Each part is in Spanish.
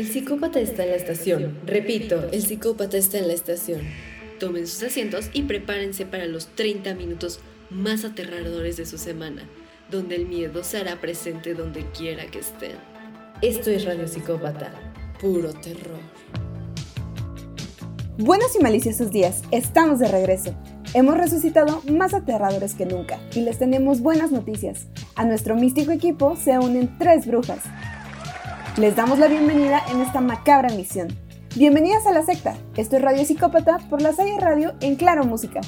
El psicópata está en la estación. Repito, el psicópata está en la estación. Tomen sus asientos y prepárense para los 30 minutos más aterradores de su semana, donde el miedo se hará presente donde quiera que estén. Esto es Radio Psicópata, puro terror. Buenos y maliciosos días, estamos de regreso. Hemos resucitado más aterradores que nunca y les tenemos buenas noticias. A nuestro místico equipo se unen tres brujas. Les damos la bienvenida en esta macabra misión. Bienvenidas a la secta. Esto es Radio Psicópata por la Salle Radio en Claro Música.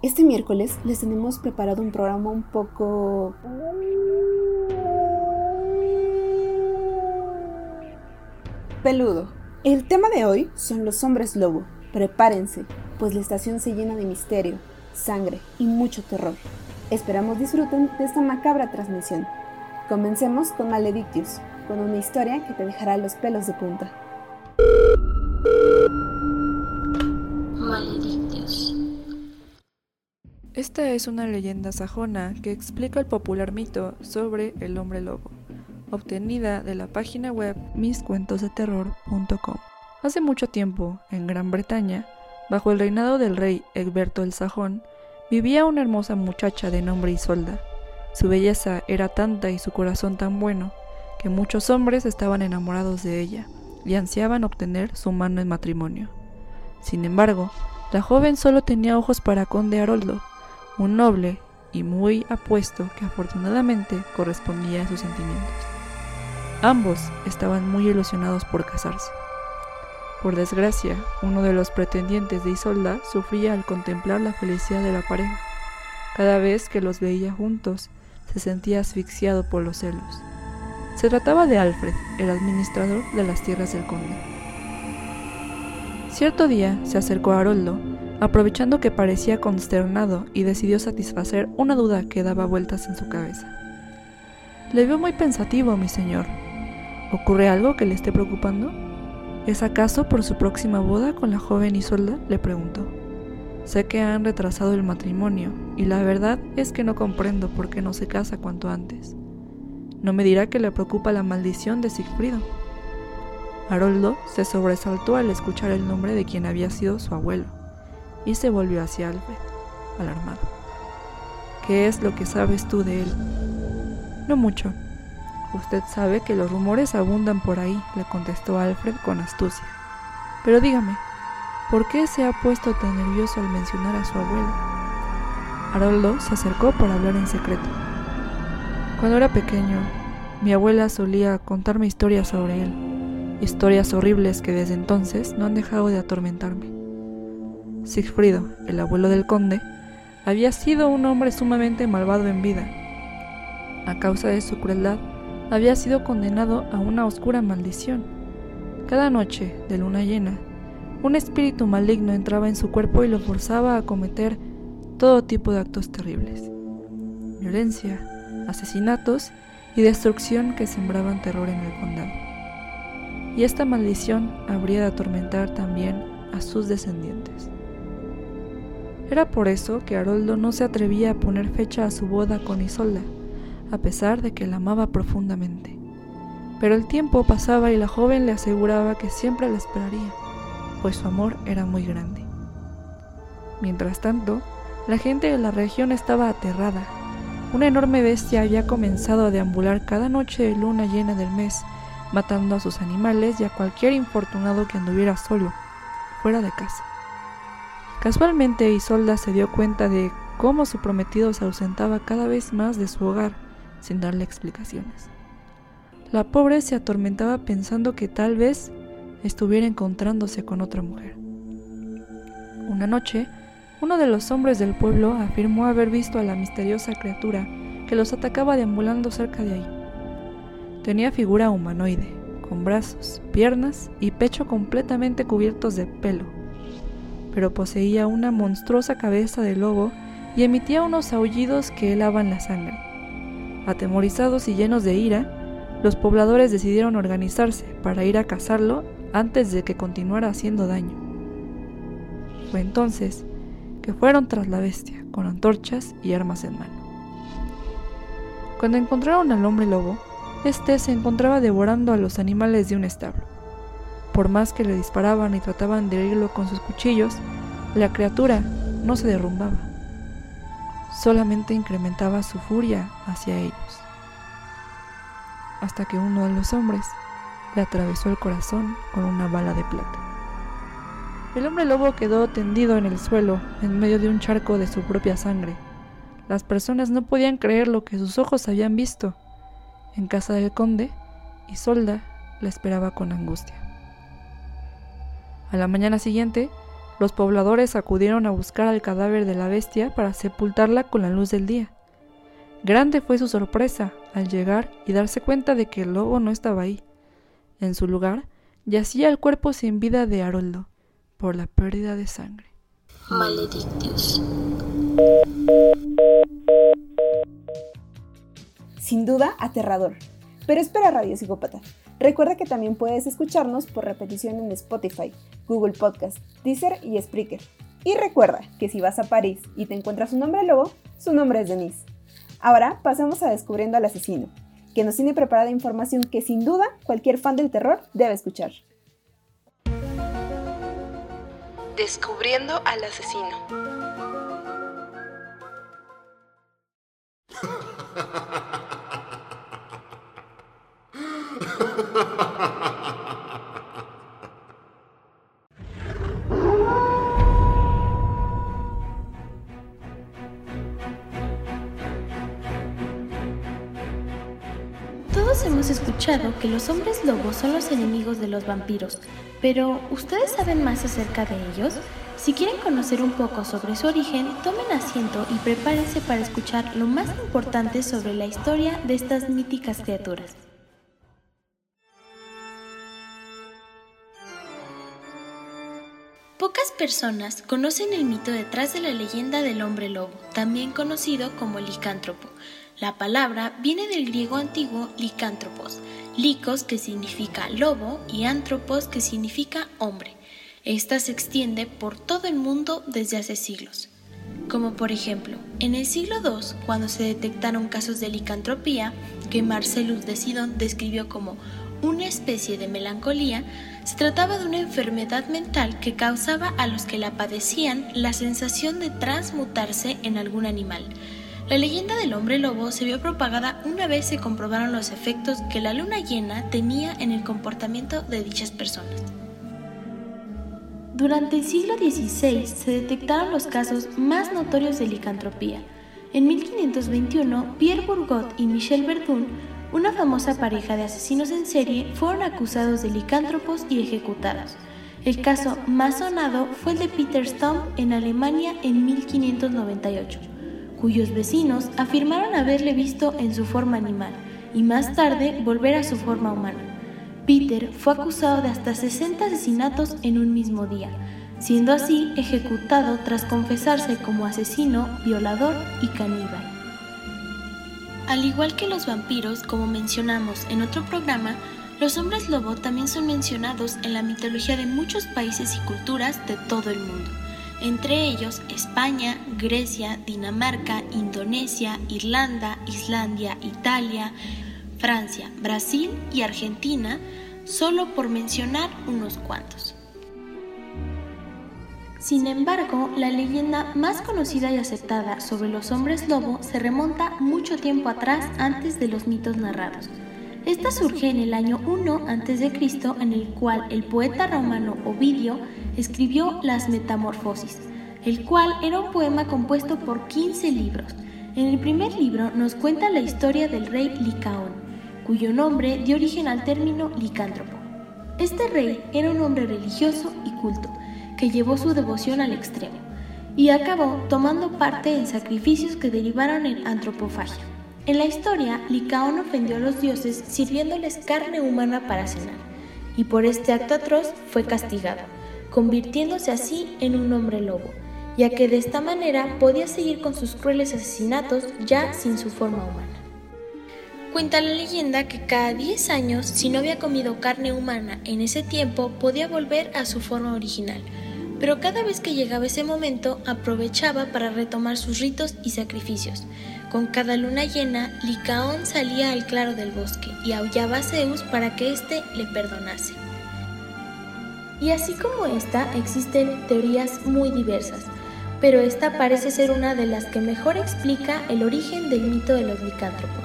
Este miércoles les tenemos preparado un programa un poco... peludo. El tema de hoy son los hombres lobo. Prepárense, pues la estación se llena de misterio, sangre y mucho terror. Esperamos disfruten de esta macabra transmisión. Comencemos con Maledictius, con una historia que te dejará los pelos de punta. Maledictius. Esta es una leyenda sajona que explica el popular mito sobre el hombre lobo obtenida de la página web miscuentosdeterror.com. Hace mucho tiempo, en Gran Bretaña, bajo el reinado del rey Egberto el Sajón, vivía una hermosa muchacha de nombre Isolda. Su belleza era tanta y su corazón tan bueno que muchos hombres estaban enamorados de ella y ansiaban obtener su mano en matrimonio. Sin embargo, la joven solo tenía ojos para Conde Haroldo, un noble y muy apuesto que afortunadamente correspondía a sus sentimientos. Ambos estaban muy ilusionados por casarse. Por desgracia, uno de los pretendientes de Isolda sufría al contemplar la felicidad de la pareja. Cada vez que los veía juntos, se sentía asfixiado por los celos. Se trataba de Alfred, el administrador de las tierras del conde. Cierto día se acercó a Haroldo, aprovechando que parecía consternado y decidió satisfacer una duda que daba vueltas en su cabeza. Le veo muy pensativo, mi señor, ¿Ocurre algo que le esté preocupando? ¿Es acaso por su próxima boda con la joven Isolda? le preguntó. Sé que han retrasado el matrimonio y la verdad es que no comprendo por qué no se casa cuanto antes. ¿No me dirá que le preocupa la maldición de Sigfrido? Haroldo se sobresaltó al escuchar el nombre de quien había sido su abuelo y se volvió hacia Alfred, alarmado. ¿Qué es lo que sabes tú de él? No mucho, Usted sabe que los rumores abundan por ahí, le contestó Alfred con astucia. Pero dígame, ¿por qué se ha puesto tan nervioso al mencionar a su abuelo? Haroldo se acercó para hablar en secreto. Cuando era pequeño, mi abuela solía contarme historias sobre él, historias horribles que desde entonces no han dejado de atormentarme. Sigfrido, el abuelo del conde, había sido un hombre sumamente malvado en vida. A causa de su crueldad, había sido condenado a una oscura maldición. Cada noche de luna llena, un espíritu maligno entraba en su cuerpo y lo forzaba a cometer todo tipo de actos terribles. Violencia, asesinatos y destrucción que sembraban terror en el condado. Y esta maldición habría de atormentar también a sus descendientes. Era por eso que Haroldo no se atrevía a poner fecha a su boda con Isolda, a pesar de que la amaba profundamente. Pero el tiempo pasaba y la joven le aseguraba que siempre la esperaría, pues su amor era muy grande. Mientras tanto, la gente de la región estaba aterrada. Una enorme bestia había comenzado a deambular cada noche de luna llena del mes, matando a sus animales y a cualquier infortunado que anduviera solo, fuera de casa. Casualmente Isolda se dio cuenta de cómo su prometido se ausentaba cada vez más de su hogar sin darle explicaciones. La pobre se atormentaba pensando que tal vez estuviera encontrándose con otra mujer. Una noche, uno de los hombres del pueblo afirmó haber visto a la misteriosa criatura que los atacaba deambulando cerca de ahí. Tenía figura humanoide, con brazos, piernas y pecho completamente cubiertos de pelo, pero poseía una monstruosa cabeza de lobo y emitía unos aullidos que helaban la sangre. Atemorizados y llenos de ira, los pobladores decidieron organizarse para ir a cazarlo antes de que continuara haciendo daño. Fue entonces que fueron tras la bestia con antorchas y armas en mano. Cuando encontraron al hombre lobo, Este se encontraba devorando a los animales de un establo. Por más que le disparaban y trataban de herirlo con sus cuchillos, la criatura no se derrumbaba. Solamente incrementaba su furia hacia ellos. Hasta que uno de los hombres le atravesó el corazón con una bala de plata. El hombre lobo quedó tendido en el suelo en medio de un charco de su propia sangre. Las personas no podían creer lo que sus ojos habían visto. En casa del conde, Isolda la esperaba con angustia. A la mañana siguiente, los pobladores acudieron a buscar al cadáver de la bestia para sepultarla con la luz del día. Grande fue su sorpresa al llegar y darse cuenta de que el lobo no estaba ahí. En su lugar yacía el cuerpo sin vida de Haroldo por la pérdida de sangre. Maledictios. Sin duda, aterrador. Pero espera, Radio Psicópata. Recuerda que también puedes escucharnos por repetición en Spotify, Google Podcast, Deezer y Spreaker. Y recuerda que si vas a París y te encuentras un hombre lobo, su nombre es Denise. Ahora pasemos a Descubriendo al Asesino, que nos tiene preparada información que sin duda cualquier fan del terror debe escuchar. Descubriendo al asesino. hemos escuchado que los hombres lobos son los enemigos de los vampiros, pero ¿ustedes saben más acerca de ellos? Si quieren conocer un poco sobre su origen, tomen asiento y prepárense para escuchar lo más importante sobre la historia de estas míticas criaturas. Pocas personas conocen el mito detrás de la leyenda del hombre lobo, también conocido como licántropo. La palabra viene del griego antiguo licántropos, licos que significa lobo y antropos que significa hombre. Esta se extiende por todo el mundo desde hace siglos. Como por ejemplo, en el siglo II, cuando se detectaron casos de licantropía, que Marcellus de Sidon describió como una especie de melancolía, se trataba de una enfermedad mental que causaba a los que la padecían la sensación de transmutarse en algún animal. La leyenda del hombre lobo se vio propagada una vez se comprobaron los efectos que la luna llena tenía en el comportamiento de dichas personas. Durante el siglo XVI se detectaron los casos más notorios de licantropía. En 1521, Pierre Bourgot y Michel Verdun, una famosa pareja de asesinos en serie, fueron acusados de licántropos y ejecutados. El caso más sonado fue el de Peter Stump en Alemania en 1598, cuyos vecinos afirmaron haberle visto en su forma animal y más tarde volver a su forma humana. Peter fue acusado de hasta 60 asesinatos en un mismo día, siendo así ejecutado tras confesarse como asesino, violador y caníbal. Al igual que los vampiros, como mencionamos en otro programa, los hombres lobo también son mencionados en la mitología de muchos países y culturas de todo el mundo, entre ellos España, Grecia, Dinamarca, Indonesia, Irlanda, Islandia, Italia, Francia, Brasil y Argentina, solo por mencionar unos cuantos. Sin embargo, la leyenda más conocida y aceptada sobre los hombres lobo se remonta mucho tiempo atrás antes de los mitos narrados. Esta surge en el año 1 a.C., en el cual el poeta romano Ovidio escribió Las Metamorfosis, el cual era un poema compuesto por 15 libros. En el primer libro nos cuenta la historia del rey Licaón, cuyo nombre dio origen al término licántropo. Este rey era un hombre religioso y culto, que llevó su devoción al extremo, y acabó tomando parte en sacrificios que derivaron en antropofagia. En la historia, Licaón ofendió a los dioses sirviéndoles carne humana para cenar, y por este acto atroz fue castigado, convirtiéndose así en un hombre lobo, ya que de esta manera podía seguir con sus crueles asesinatos ya sin su forma humana. Cuenta la leyenda que cada 10 años, si no había comido carne humana en ese tiempo, podía volver a su forma original, pero cada vez que llegaba ese momento aprovechaba para retomar sus ritos y sacrificios. Con cada luna llena, Licaón salía al claro del bosque y aullaba a Zeus para que éste le perdonase. Y así como esta, existen teorías muy diversas, pero esta parece ser una de las que mejor explica el origen del mito de los licántropos.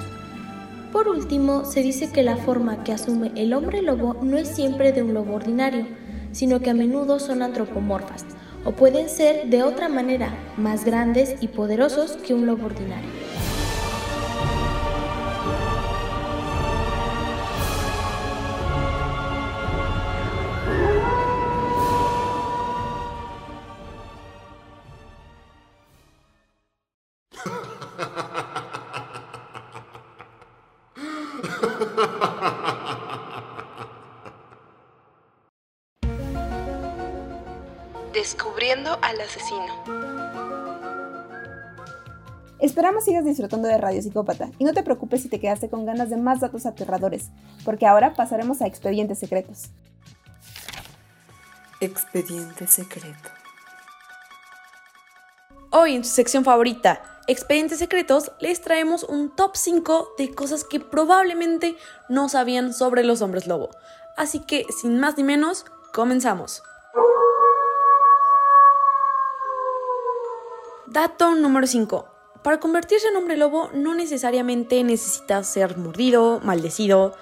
Por último, se dice que la forma que asume el hombre lobo no es siempre de un lobo ordinario, sino que a menudo son antropomorfas, o pueden ser de otra manera, más grandes y poderosos que un lobo ordinario. Disfrutando de Radio Psicópata y no te preocupes si te quedaste con ganas de más datos aterradores, porque ahora pasaremos a expedientes secretos. Expediente secreto. Hoy en su sección favorita, Expedientes Secretos, les traemos un top 5 de cosas que probablemente no sabían sobre los hombres lobo. Así que, sin más ni menos, comenzamos. Dato número 5. Para convertirse en hombre lobo no necesariamente necesitas ser mordido, maldecido,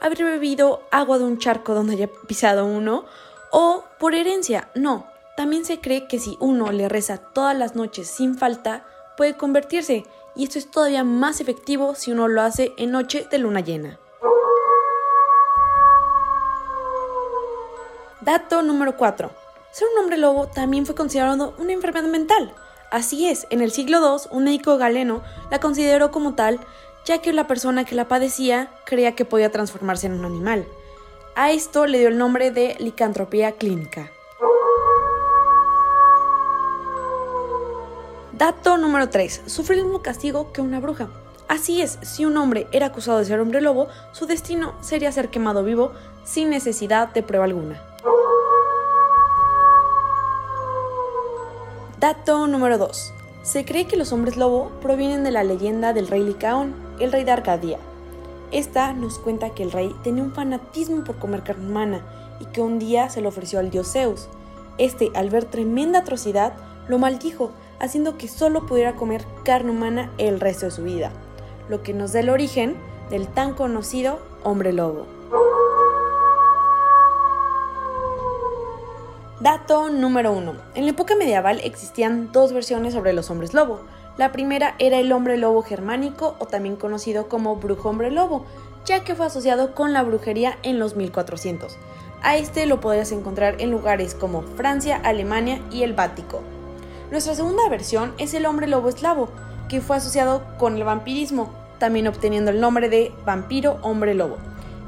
haber bebido agua de un charco donde haya pisado uno o por herencia. No, también se cree que si uno le reza todas las noches sin falta, puede convertirse y esto es todavía más efectivo si uno lo hace en noche de luna llena. Dato número 4. Ser un hombre lobo también fue considerado una enfermedad mental. Así es, en el siglo II, un médico galeno la consideró como tal, ya que la persona que la padecía creía que podía transformarse en un animal. A esto le dio el nombre de licantropía clínica. Dato número 3. Sufre el mismo castigo que una bruja. Así es, si un hombre era acusado de ser hombre lobo, su destino sería ser quemado vivo sin necesidad de prueba alguna. Dato número 2. Se cree que los hombres lobo provienen de la leyenda del rey Licaón, el rey de Arcadia. Esta nos cuenta que el rey tenía un fanatismo por comer carne humana y que un día se lo ofreció al dios Zeus. Este, al ver tremenda atrocidad, lo maldijo, haciendo que solo pudiera comer carne humana el resto de su vida, lo que nos da el origen del tan conocido hombre lobo. Dato número 1. En la época medieval existían dos versiones sobre los hombres lobo. La primera era el hombre lobo germánico o también conocido como brujo hombre lobo, ya que fue asociado con la brujería en los 1400. A este lo podrías encontrar en lugares como Francia, Alemania y el Bático. Nuestra segunda versión es el hombre lobo eslavo, que fue asociado con el vampirismo, también obteniendo el nombre de vampiro hombre lobo.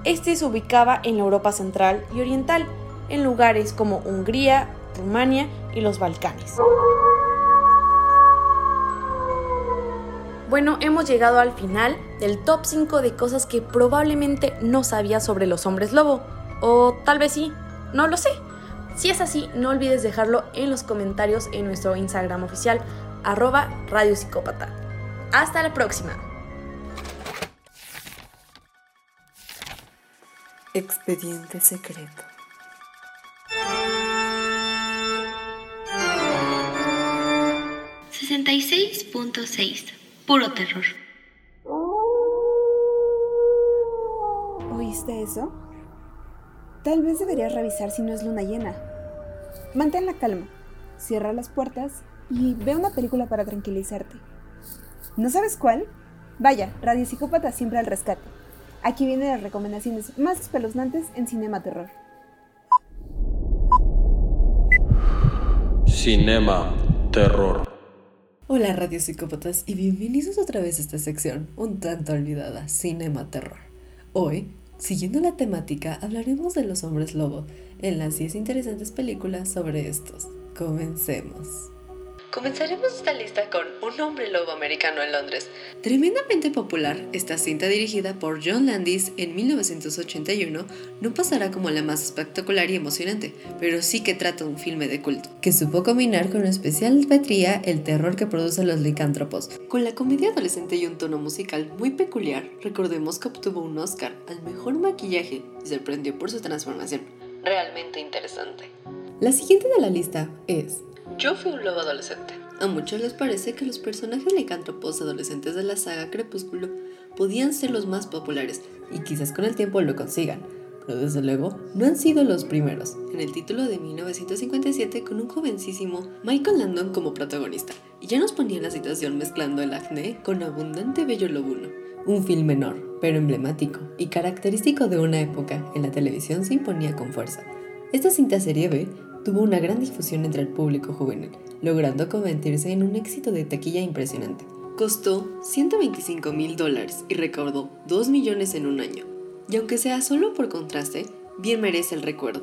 Este se ubicaba en la Europa central y oriental, en lugares como Hungría, Rumania y los Balcanes. Bueno, hemos llegado al final del top 5 de cosas que probablemente no sabías sobre los hombres lobo. O tal vez sí, no lo sé. Si es así, no olvides dejarlo en los comentarios en nuestro Instagram oficial, arroba Radio Psicópata. Hasta la próxima. Expediente secreto. ...66.6... Puro terror. ¿Oíste eso? Tal vez deberías revisar si no es luna llena. Mantén la calma, cierra las puertas y ve una película para tranquilizarte. ¿No sabes cuál? Vaya, Radio Psicópata siempre al rescate. Aquí vienen las recomendaciones más espeluznantes en Cinema Terror. Cinema Terror. Hola Radio Psicópatas y bienvenidos otra vez a esta sección un tanto olvidada, Cinema Terror. Hoy, siguiendo la temática, hablaremos de los hombres lobo en las 10 interesantes películas sobre estos. Comencemos. Comenzaremos esta lista con Un hombre lobo americano en Londres. Tremendamente popular, esta cinta dirigida por John Landis en 1981 no pasará como la más espectacular y emocionante, pero sí que trata un filme de culto, que supo combinar con especial petría el terror que producen los licántropos. Con la comedia adolescente y un tono musical muy peculiar, recordemos que obtuvo un Oscar al mejor maquillaje y sorprendió por su transformación. Realmente interesante. La siguiente de la lista es yo fui un lobo adolescente. A muchos les parece que los personajes licántropos adolescentes de la saga Crepúsculo podían ser los más populares y quizás con el tiempo lo consigan, pero desde luego no han sido los primeros. En el título de 1957 con un jovencísimo Michael Landon como protagonista, y ya nos ponía en la situación mezclando el acné con abundante bello lobuno. Un film menor, pero emblemático y característico de una época en la televisión se imponía con fuerza. Esta cinta serie B tuvo una gran difusión entre el público juvenil, logrando convertirse en un éxito de taquilla impresionante. Costó 125 mil dólares y recaudó 2 millones en un año. Y aunque sea solo por contraste, bien merece el recuerdo.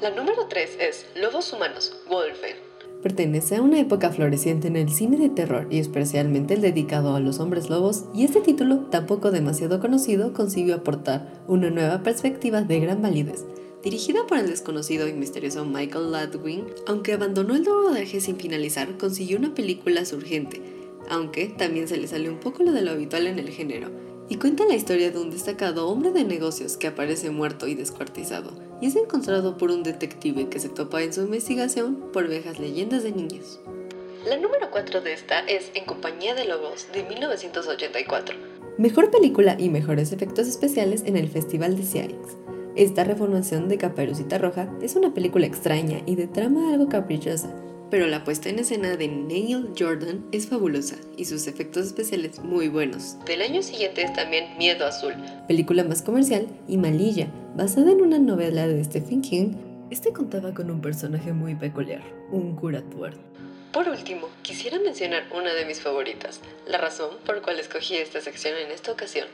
La número 3 es Lobos Humanos, Wolfen. Pertenece a una época floreciente en el cine de terror y especialmente el dedicado a los hombres lobos, y este título, tampoco demasiado conocido, consiguió aportar una nueva perspectiva de gran validez, Dirigida por el desconocido y misterioso Michael Ladwin, aunque abandonó el rodaje sin finalizar, consiguió una película surgente, aunque también se le salió un poco lo de lo habitual en el género, y cuenta la historia de un destacado hombre de negocios que aparece muerto y descuartizado, y es encontrado por un detective que se topa en su investigación por viejas leyendas de niños. La número 4 de esta es En compañía de lobos de 1984. Mejor película y mejores efectos especiales en el Festival de Ciarix. Esta reformación de Caperucita Roja es una película extraña y de trama algo caprichosa, pero la puesta en escena de Neil Jordan es fabulosa y sus efectos especiales muy buenos. Del año siguiente es también Miedo Azul, película más comercial y malilla, basada en una novela de Stephen King. Este contaba con un personaje muy peculiar, un curatuar. Por último, quisiera mencionar una de mis favoritas, la razón por cual escogí esta sección en esta ocasión.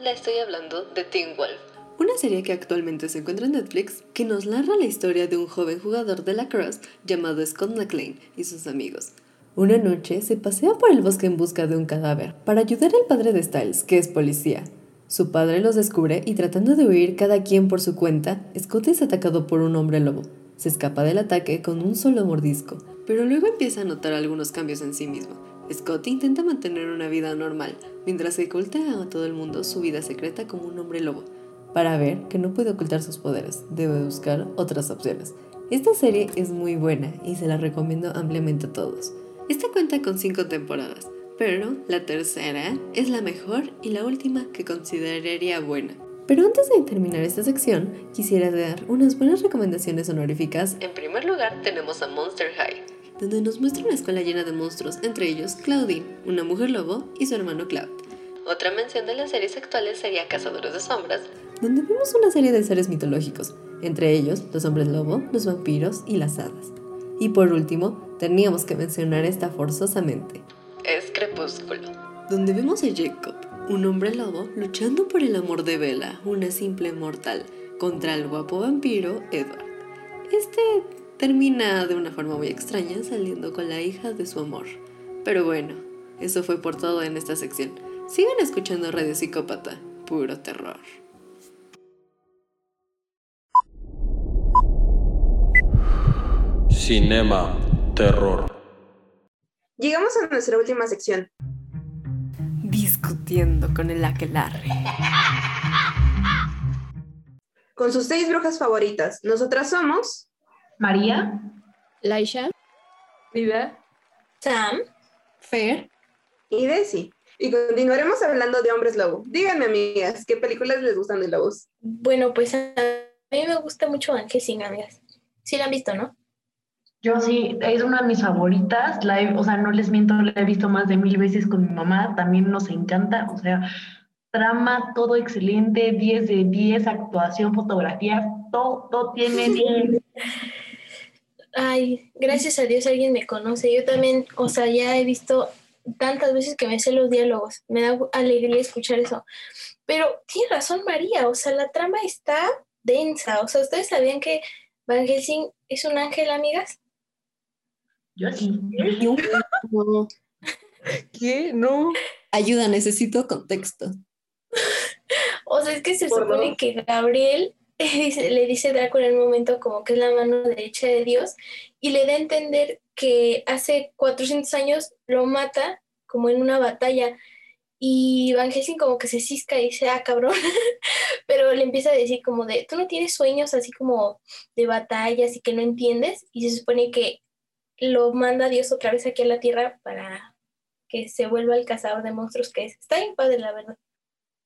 La estoy hablando de Teen Wolf una serie que actualmente se encuentra en Netflix que nos narra la historia de un joven jugador de la Cross llamado Scott McLean y sus amigos. Una noche se pasea por el bosque en busca de un cadáver para ayudar al padre de Styles, que es policía. Su padre los descubre y tratando de huir cada quien por su cuenta, Scott es atacado por un hombre lobo. Se escapa del ataque con un solo mordisco, pero luego empieza a notar algunos cambios en sí mismo. Scott intenta mantener una vida normal, mientras oculta a todo el mundo su vida secreta como un hombre lobo para ver que no puede ocultar sus poderes, debe buscar otras opciones. Esta serie es muy buena y se la recomiendo ampliamente a todos. Esta cuenta con 5 temporadas, pero la tercera es la mejor y la última que consideraría buena. Pero antes de terminar esta sección, quisiera dar unas buenas recomendaciones honoríficas. En primer lugar, tenemos a Monster High, donde nos muestra una escuela llena de monstruos, entre ellos Claudine, una mujer lobo, y su hermano Cloud. Otra mención de las series actuales sería Cazadores de Sombras, donde vemos una serie de seres mitológicos, entre ellos los hombres lobo, los vampiros y las hadas. Y por último, teníamos que mencionar esta forzosamente. Es Crepúsculo, donde vemos a Jacob, un hombre lobo, luchando por el amor de Bella, una simple mortal, contra el guapo vampiro Edward. Este termina de una forma muy extraña saliendo con la hija de su amor. Pero bueno, eso fue por todo en esta sección. Sigan escuchando Radio Psicópata, puro terror. Cinema, terror. Llegamos a nuestra última sección. Discutiendo con el aquelarre. Con sus seis brujas favoritas. Nosotras somos... María. Laisha. Viva. Sam. Fer. Y Desi. Y continuaremos hablando de hombres lobo. Díganme, amigas, ¿qué películas les gustan de lobos? Bueno, pues a mí me gusta mucho Ángel sin amigas. Sí la han visto, ¿no? Yo sí, es una de mis favoritas, la o sea, no les miento, la he visto más de mil veces con mi mamá, también nos encanta, o sea, trama, todo excelente, 10 de 10, actuación, fotografía, todo, todo tiene 10. Ay, gracias a Dios alguien me conoce. Yo también, o sea, ya he visto tantas veces que me sé los diálogos. Me da alegría escuchar eso. Pero tiene razón María, o sea, la trama está densa. O sea, ¿ustedes sabían que Van Helsing es un ángel, amigas? Yo sí. No. ¿Qué? No. Ayuda, necesito contexto. O sea, es que se supone que Gabriel le dice a Draco en un momento como que es la mano derecha de Dios y le da a entender que hace 400 años lo mata como en una batalla y Van Helsing como que se cisca y dice, ah, cabrón, pero le empieza a decir como de, tú no tienes sueños así como de batallas y que no entiendes y se supone que lo manda Dios otra vez aquí a la tierra para que se vuelva el cazador de monstruos que es. Está bien padre, la verdad.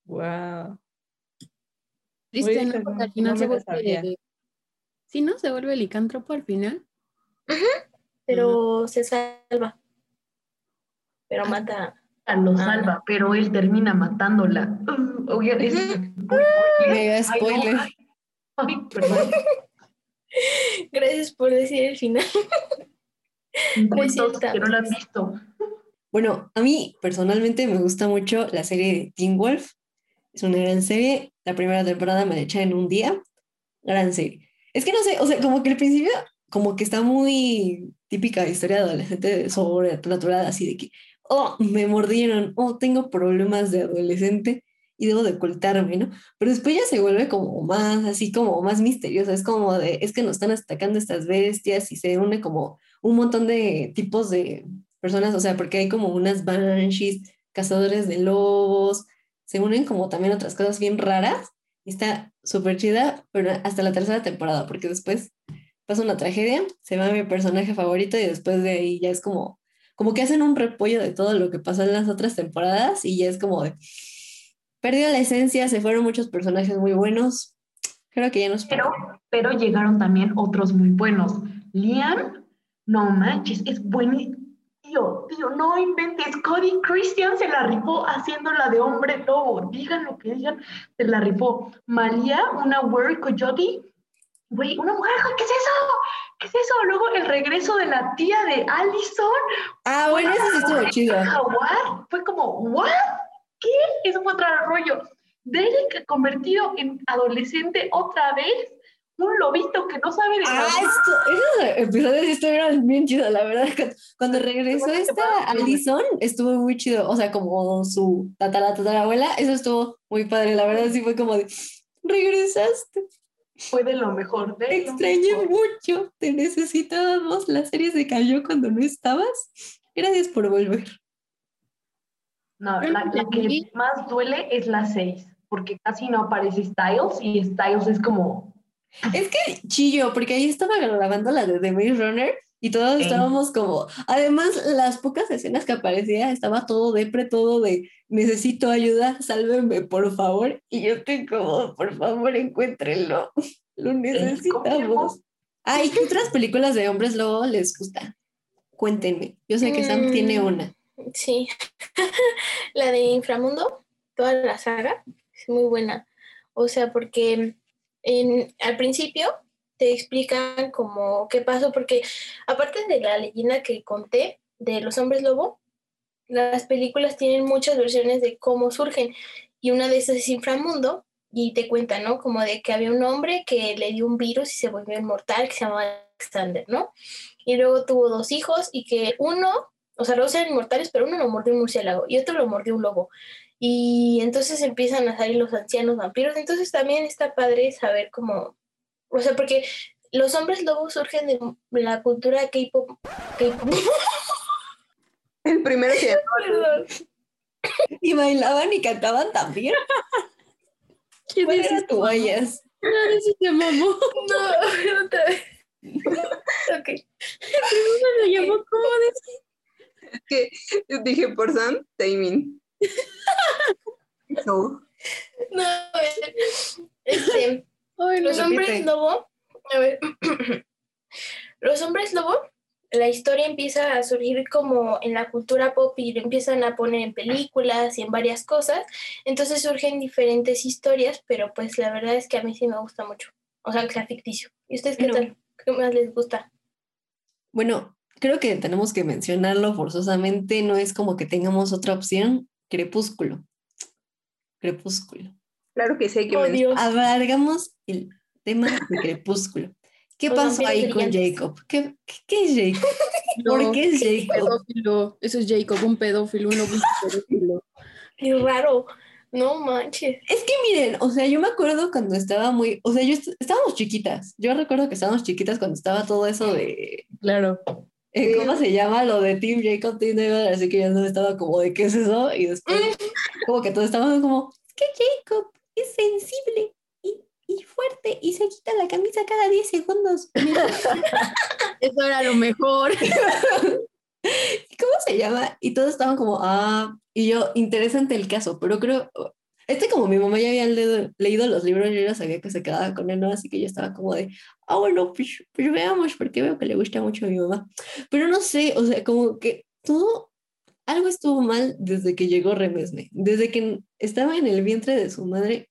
Wow. Triste, ¿no? Porque al final no se vuelve. Sí, ¿no? Se vuelve licántropo al final. pero se salva. Pero mata. Lo Ah. salva, pero él termina matándola. Uh, es Mega Ay, no, spoiler. ay, ay, perdón. Gracias por decir el final. Cierto. que no la han visto. Bueno, a mí personalmente me gusta mucho la serie de Teen Wolf. Es una gran serie. La primera temporada me la eché en un día. Gran serie. Es que no sé, o sea, como que al principio, como que está muy típica historia de adolescente sobrenatural, así de que, oh, me mordieron, oh, tengo problemas de adolescente y debo de ocultarme, ¿no? Pero después ya se vuelve como más, así como más misteriosa. Es como de, es que nos están atacando estas bestias y se une como un montón de tipos de personas, o sea, porque hay como unas banshees, cazadores de lobos, se unen como también otras cosas bien raras y está súper chida, pero hasta la tercera temporada, porque después pasa una tragedia, se va mi personaje favorito y después de ahí ya es como, como que hacen un repollo de todo lo que pasó en las otras temporadas y ya es como de, perdió la esencia, se fueron muchos personajes muy buenos, creo que ya nos... Pero, pero llegaron también otros muy buenos. Liam, no manches, es buenísimo. Tío, tío, no inventes. Cody Christian se la rifó haciendo la de hombre lobo. Digan lo que digan, se la rifó. Malia, una Word Coyote. Güey, una mujer, ¿qué es eso? ¿Qué es eso? Luego el regreso de la tía de Allison. Ah, bueno, eso sí estuvo chido. Jaguar. Fue como, ¿what? ¿Qué? Eso fue otro rollo. Derek convertido en adolescente otra vez. Un lobito que no sabe de Ah, nada. esto, esos episodios estuvieron bien chidos, la verdad. Cuando- regresó esta. Alison, estuvo muy chido. O sea, como su tatara, tatarabuela, eso estuvo muy padre. La verdad, sí fue como de, regresaste. Fue de lo mejor. De Te lo extrañé mejor. mucho. Te necesitábamos. La serie se cayó cuando no estabas. Gracias por volver. No, la, la que más duele es la 6, porque casi no aparece Styles y Styles es como, Es que chillo, porque ahí estaba grabando la de The Maze Runner y todos Sí. estábamos como, además las pocas escenas que aparecía estaba todo depre, todo de necesito ayuda, sálvenme por favor. Y yo estoy como, por favor, encuéntrenlo. Lo necesitamos. Ah, ¿y qué otras películas de hombres lobo les gusta? Cuéntenme. Yo sé que Sam Mm. tiene una. Sí. la de Inframundo, toda la saga, es muy buena. O sea, porque al principio te explican como qué pasó, porque aparte de la leyenda que conté de los hombres lobo, las películas tienen muchas versiones de cómo surgen. Y una de esas es Inframundo, y te cuenta, ¿no? Como de que había un hombre que le dio un virus y se volvió inmortal, que se llamaba Alexander, ¿no? Y luego tuvo dos hijos y que uno, o sea, los eran inmortales, pero uno lo mordió un murciélago y otro lo mordió un lobo. Y entonces empiezan a salir los ancianos vampiros. Entonces también está padre saber cómo, o sea, porque los hombres lobos surgen de la cultura K-pop. El primero que Perdón. Y bailaban y cantaban también. ¿Quién ¿Cuál es era ese? tu Ayas? Ah, ese se mamó. No, otra vez. ok. Se llamó como de dije por Sam, Taemin. So, No, este, Ay, no. Los hombres lobo, a ver, los hombres lobo, la historia empieza a surgir como en la cultura pop y lo empiezan a poner en películas y en varias cosas, entonces surgen diferentes historias, pero pues la verdad es que a mí sí me gusta mucho, o sea, que sea ficticio. ¿Y ustedes qué No. tal? ¿Qué más les gusta? Bueno, creo que tenemos que mencionarlo forzosamente, no es como que tengamos otra opción, Crepúsculo. Crepúsculo. claro que sí hay que Oh. Dios. Alargamos el tema de Crepúsculo. ¿Qué Los pasó ahí con. Jacob? ¿Qué, qué, qué es Jacob? ¿Por qué es Jacob? Pedófilo. Eso es Jacob, un pedófilo, un pedófilo. Qué raro. No manches. Es que miren, o sea, yo me acuerdo cuando estaba muy, o sea, yo est- estábamos chiquitas. Yo recuerdo que estábamos chiquitas cuando estaba todo eso de, Claro. Eh, ¿cómo se llama? Lo de Team Jacob, Team David, así que yo no estaba como de qué es eso y después como que todos estábamos como, es que Jacob es sensible y, y fuerte y se quita la camisa cada 10 segundos. Eso era lo mejor. ¿Cómo se llama? Y todos estaban como, ah, y yo, interesante el caso, pero creo, este como mi mamá ya había leído, leído los libros, yo ya sabía que se quedaba con él, ¿no? Así que yo estaba como de, ah, bueno, pues, pues veamos, porque veo que le gusta mucho a mi mamá. Pero no sé, o sea, como que todo, algo estuvo mal desde que llegó Remesme, desde que estaba en el vientre de su madre,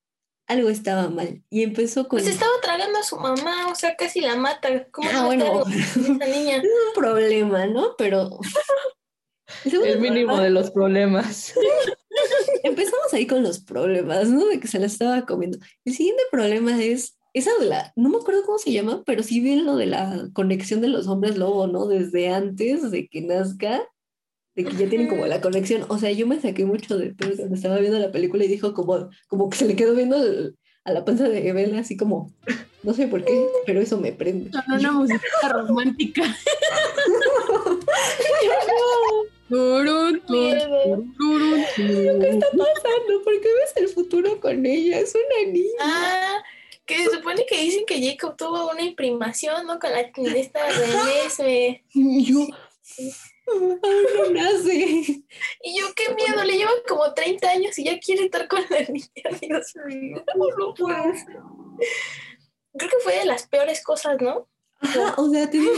algo estaba mal. Y empezó con... Pues estaba tragando a su mamá, o sea, casi la mata. ¿Cómo Ah, no bueno. esa niña? Es un problema, ¿no? Pero... El mínimo problema- de los problemas. Empezamos ahí con los problemas, ¿no? De que se la estaba comiendo. El siguiente problema es esa de la, no me acuerdo cómo se llama, pero sí bien lo de la conexión de los hombres lobo, ¿no? Desde antes de que nazca, de que ya tienen como la conexión. O sea, yo me saqué mucho de pedo cuando estaba viendo la película y dijo como, como que se le quedó viendo el- a la panza de Bella así como, no sé por qué, pero eso me prende. Son una música romántica. Turun, turun, turun, turun. ¿Qué está pasando? ¿Por qué ves el futuro con ella? Es una niña. Ah, que se supone que dicen que Jacob tuvo una imprimación, ¿no? Con la esta. Y yo, aún no nace. Y yo, qué miedo, le llevan como 30 años y ya quiere estar con la niña. Dios mío, no puedo. Creo que fue de las peores cosas, ¿no? Ajá, o sea, te digo,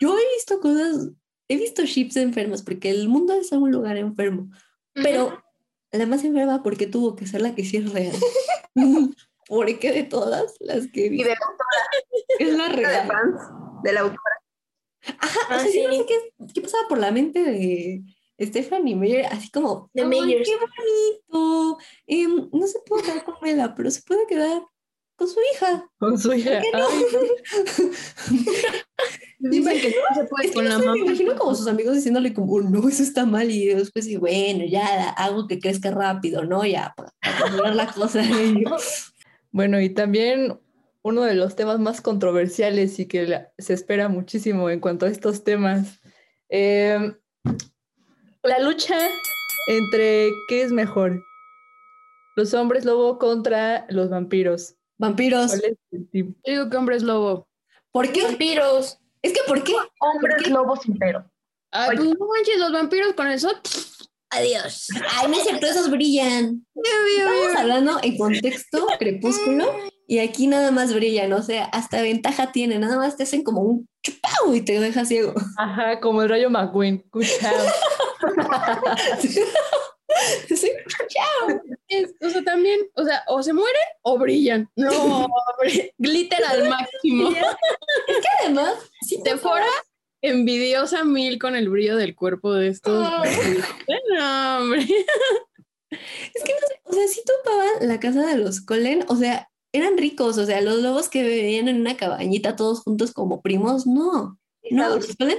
yo he visto cosas, he visto ships enfermas, porque el mundo es un lugar enfermo, pero la más enferma porque tuvo que ser la que sí es real. porque de todas las que vi, Y de la es la autora de real. fans, de la autora. Ajá, Ah, o sea, yo no sí. sé qué, qué pasaba por la mente de Stephanie Meyer, así como, De "Ay, Meyers. qué bonito, em, no se puede quedar con Mela, pero se puede quedar con su hija. Con su hija. qué no? Ay, Dicen que no se puede Es que con no la sé, me mamá. imagino como sus amigos diciéndole como, "Oh, no, eso está mal, y después dice, bueno, ya hago que crezca rápido, ¿no? Ya, para, para la cosa. Y yo, Bueno, y también uno de los temas más controversiales y que la- se espera muchísimo en cuanto a estos temas, eh, la lucha entre qué es mejor, los hombres lobo contra los vampiros. Vampiros. Yo digo que hombre es lobo. ¿Por qué? Vampiros. Es que, ¿por qué? Hombres lobos sin pero. Ay, pues no manches, los vampiros con el sol. Adiós. Ay, no es cierto, esos brillan. Estamos hablando en contexto crepúsculo y aquí nada más brillan, o sea, hasta ventaja tiene, nada más te hacen como un chupau y te deja ciego. Ajá, como el rayo McQueen. Cuchao. Sí. Es- o sea, también, o sea, o se mueren o brillan. No, glitter al máximo. Además, si Te fuera envidiosa mil con el brillo del cuerpo de estos. No, hombre. Es que no sé, o sea, si topaban la casa de los Colen, o sea, eran ricos, o sea, los lobos que vivían en una cabañita todos juntos como primos, no. No, los Cullen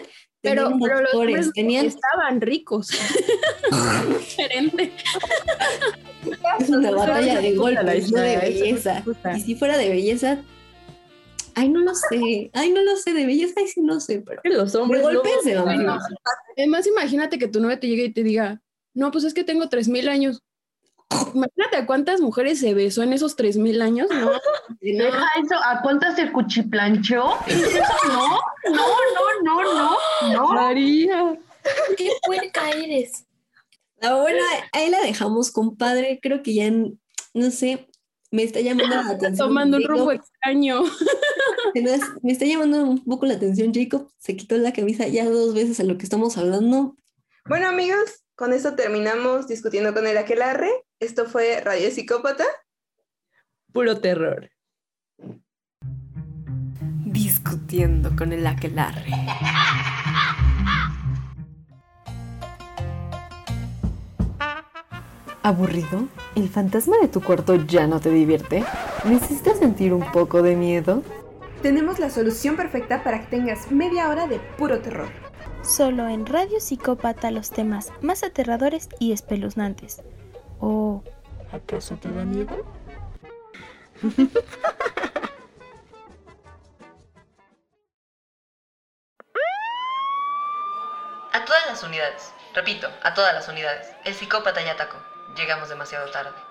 Pero, tenían pero los hombres tenían estaban ricos. Diferente. es una batalla de golpes, no de belleza. Y si fuera de belleza, ay, no lo sé, ay, no lo sé, de belleza, ay, sí, no sé, pero los de hombres de vampiros. Además, imagínate que tu novia te llegue y te diga, no, pues es que tengo 3000 años. Imagínate a cuántas mujeres se besó en esos 3000 años, ¿no? Deja eso, ¿a cuántas se cuchiplanchó? No, no, no, no, no, no. María. Qué puerca eres. Ah, bueno, ahí la dejamos, compadre. Creo que ya, no sé, me está llamando la atención. Tomando un rumbo extraño. Me está llamando un poco la atención, Jacob. Se quitó la camisa ya dos veces a lo que estamos hablando. Bueno, amigos, con esto terminamos discutiendo con el aquelarre. Esto fue Radio Psicópata. Puro terror. Discutiendo con el aquelarre. ¿Aburrido? ¿El fantasma de tu cuarto ya no te divierte? ¿Necesitas sentir un poco de miedo? Tenemos la solución perfecta para que tengas media hora de puro terror. Solo en Radio Psicópata los temas más aterradores y espeluznantes. ¿O acaso te da miedo? A todas las unidades, repito, a todas las unidades. El psicópata ya atacó. Llegamos demasiado tarde.